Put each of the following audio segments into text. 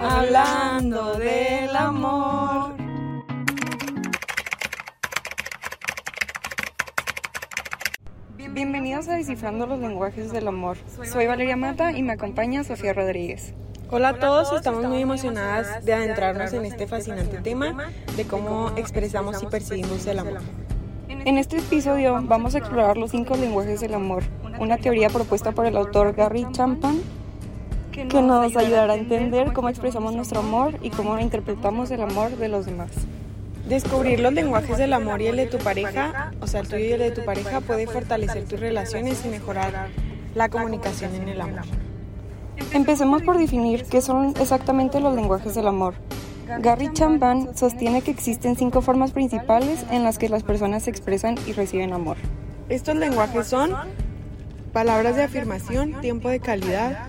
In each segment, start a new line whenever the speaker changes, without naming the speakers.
Hablando del amor. Bienvenidos a Descifrando los lenguajes del amor. Soy Valeria Mata y me acompaña Sofía Rodríguez.
Hola a todos, estamos muy emocionadas de adentrarnos en este fascinante tema de cómo expresamos y percibimos el amor.
En este episodio vamos a explorar los cinco lenguajes del amor, una teoría propuesta por el autor Gary Champan que nos ayudará a entender cómo expresamos nuestro amor y cómo interpretamos el amor de los demás.
Descubrir los lenguajes del amor y el de tu pareja, o sea, el tuyo y el de tu pareja, puede fortalecer tus relaciones y mejorar la comunicación en el amor.
Empecemos por definir qué son exactamente los lenguajes del amor. Gary Champan sostiene que existen cinco formas principales en las que las personas expresan y reciben amor.
Estos lenguajes son palabras de afirmación, tiempo de calidad,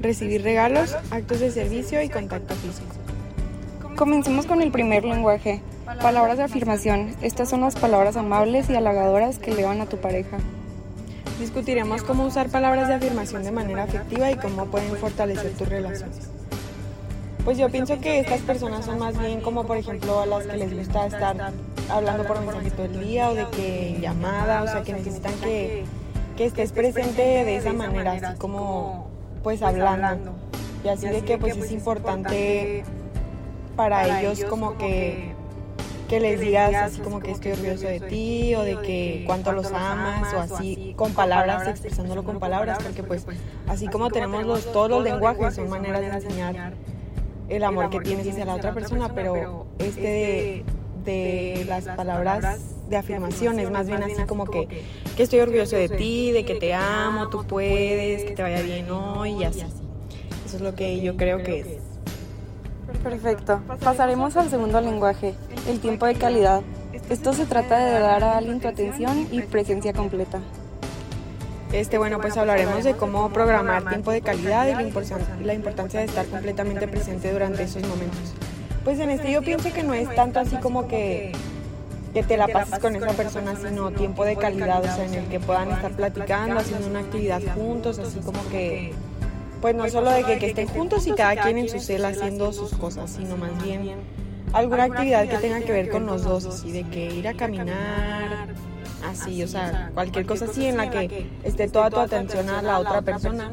recibir regalos, actos de servicio y contacto físico.
Comencemos con el primer lenguaje, palabras de afirmación. Estas son las palabras amables y halagadoras que le van a tu pareja.
Discutiremos cómo usar palabras de afirmación de manera afectiva y cómo pueden fortalecer tus relaciones. Pues yo pienso que estas personas son más bien como por ejemplo a las que les gusta estar hablando por mensaje todo el día o de que llamada, o sea que necesitan que, que estés presente de esa manera, así como pues hablando. Y así de que pues es importante para ellos como que que les digas así como que estoy orgulloso de ti o de que cuánto los amas o así con palabras, expresándolo con palabras, porque pues así como tenemos los, todos los lenguajes son maneras de enseñar el amor que tienes hacia la otra persona, pero este de, las palabras de afirmación es más bien así como que, que estoy orgulloso de ti, de que te amo, tú puedes, que te vaya bien hoy y así. Eso es lo que yo creo que es.
Perfecto. Pasaremos al segundo lenguaje, el tiempo de calidad. Esto se trata de dar a alguien tu atención y presencia completa.
Este, bueno, pues hablaremos de cómo programar tiempo de calidad y la, importancia de estar completamente presente durante esos momentos. Pues en este yo pienso que no es tanto así como que, que te la pases con esa persona, sino tiempo de calidad, o sea, en el que puedan estar platicando, haciendo una actividad juntos, así como que, pues no solo de que, que estén juntos y cada quien en su cel haciendo sus cosas, sino más bien alguna actividad que tenga que ver con los dos, así de que ir a caminar, así, o sea, cualquier cosa así en la que esté toda tu atención a la otra persona.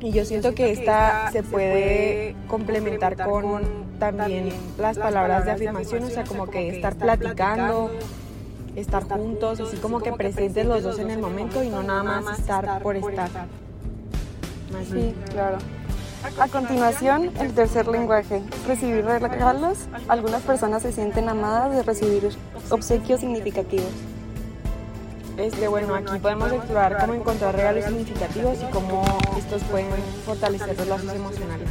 Y yo siento que esta se puede complementar con también las palabras de afirmación, o sea, como que estar platicando, estar juntos, así como que presentes los dos en el momento y no nada más estar por estar.
Sí, claro. A continuación, el tercer lenguaje, recibir regalos. Algunas personas se sienten amadas de recibir obsequios significativos.
Este, bueno, aquí podemos explorar cómo encontrar regalos significativos y cómo estos pueden fortalecer los lazos emocionales.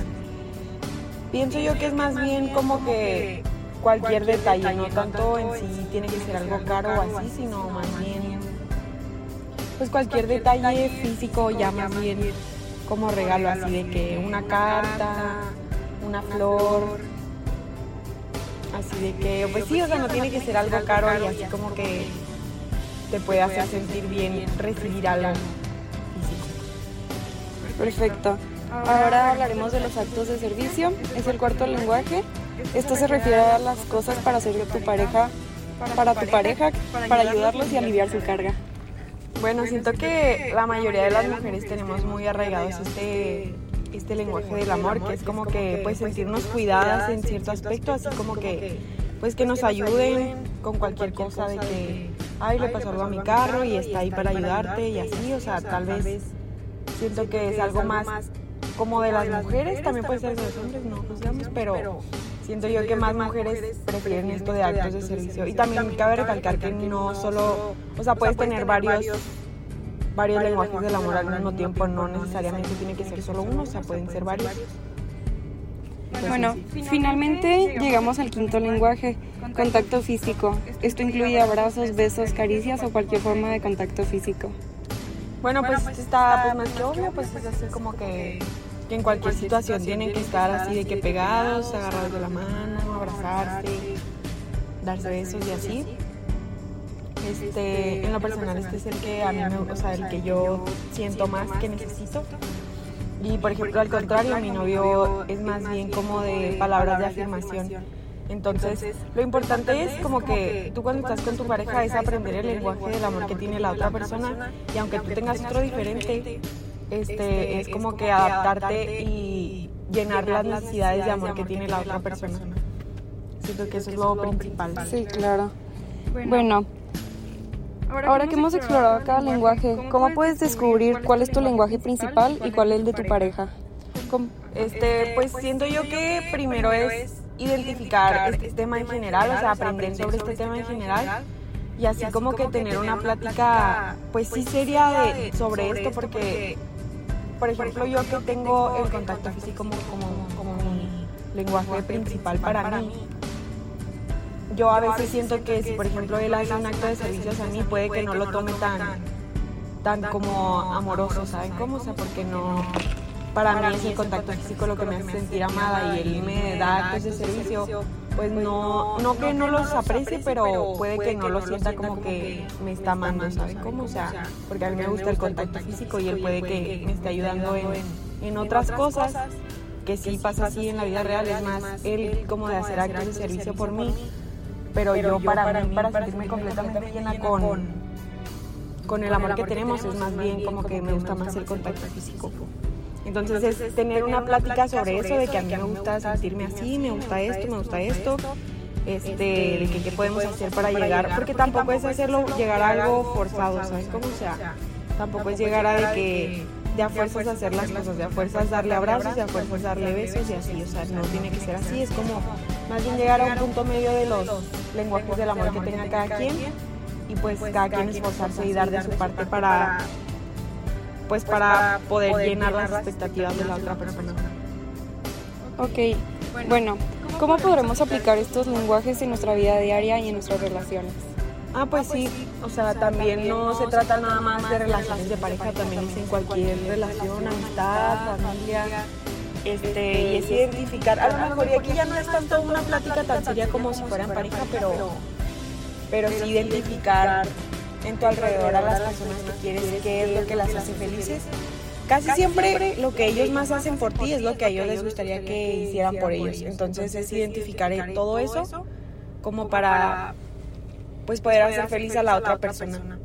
Pienso yo que es más bien como que cualquier detalle, no tanto en sí tiene que ser algo caro o así, sino más bien pues cualquier detalle físico ya más bien como regalo así de que una carta, una flor, así de que pues sí, o sea, no tiene que ser algo caro y así como que te puede hacer sentir bien recibir algo físico.
Perfecto. Ahora hablaremos de los actos de servicio. Es el cuarto lenguaje. Esto se refiere a las cosas para hacer tu pareja, para tu pareja, para ayudarlos y aliviar su carga.
Bueno, siento que la mayoría de las mujeres tenemos muy arraigados este, este lenguaje del amor, que es como que pues sentirnos cuidadas en cierto aspecto, así como que pues que nos ayuden con cualquier cosa de que, ay, le pasó algo a mi carro y está ahí para ayudarte y así, o sea, tal vez siento que es algo más como de las mujeres, también puede ser de los hombres, no juzgamos, pero siento yo que más mujeres prefieren esto de actos de servicio. Y también cabe recalcar que no solo, o sea, puedes tener varios varios lenguajes del amor al mismo tiempo, no necesariamente tiene que ser solo uno, o sea, pueden ser varios.
Bueno, finalmente llegamos al quinto lenguaje, contacto físico. Esto incluye abrazos, besos, caricias o cualquier forma de contacto físico.
Bueno, pues está pues más que obvio, pues es así como que, que en cualquier situación tienen que estar así de que pegados, agarrados de la mano, abrazarse, darse besos y así. Este, en lo personal este es el que a mí me, o sea, el que yo siento más que necesito Y por ejemplo, al contrario, mi novio es más bien como de palabras de afirmación. Entonces, lo importante es como que tú cuando estás con tu pareja es aprender el lenguaje del amor que tiene la otra persona y aunque tú tengas otro diferente, este es como que adaptarte y llenar las necesidades de amor que tiene la otra persona. Siento que eso es lo principal.
Sí, claro. Bueno, ahora que hemos explorado cada lenguaje, ¿cómo puedes descubrir cuál es tu lenguaje principal y cuál es el de tu pareja?
Este, pues siento yo que primero es identificar este tema en general, o sea, aprender sobre este tema en general y así como que tener una plática, pues sí seria de, sobre esto, porque, por ejemplo, yo que tengo el contacto físico como, como, mi lenguaje principal para mí, yo a veces siento que si, por ejemplo, él hace un acto de servicios a mí, puede que no lo tome tan, tan como amoroso, ¿saben cómo? O sea, porque no para mí es el contacto físico lo que me hace sentir amada y él me da actos de servicio, pues no, no que no los aprecie, pero puede que no lo sienta como que me está amando, ¿sabes cómo? O sea, porque a mí me gusta el contacto físico y él puede que me esté ayudando en, en otras cosas que sí pasa así en la vida real, es más, él como de hacer actos de servicio por mí, pero yo para mí, para sentirme completamente llena con, con el amor que tenemos, es más bien como que me gusta más el contacto físico. Entonces es tener una plática sobre eso, de que a mí me gusta sentirme así, me gusta esto, me gusta esto, este, de que qué podemos hacer para llegar, porque tampoco es hacerlo llegar a algo forzado, ¿sabes cómo? sea, tampoco es llegar a de que de a fuerzas hacer las cosas, de a fuerzas darle abrazos, de a fuerzas darle besos y así, o sea, no tiene que ser así, es como más bien llegar a un punto medio de los lenguajes del amor que tenga cada quien. Y pues cada quien esforzarse y dar de su parte para pues para poder llenar las expectativas de la otra persona.
Ok, bueno, ¿cómo podremos aplicar estos lenguajes en nuestra vida diaria y en nuestras relaciones?
Ah, pues sí, o sea, también no se trata nada más de relaciones de pareja, también es en cualquier relación, amistad, familia, este, y es identificar, a lo mejor, y aquí ya no es tanto una plática tan seria como si fueran pareja, pero, pero sí identificar en tu alrededor a las personas que quieres, qué es lo que las hace felices. Casi siempre lo que ellos más hacen por ti es lo que a ellos les gustaría que hicieran por ellos. Entonces es identificar todo eso como para pues poder hacer feliz a la otra persona.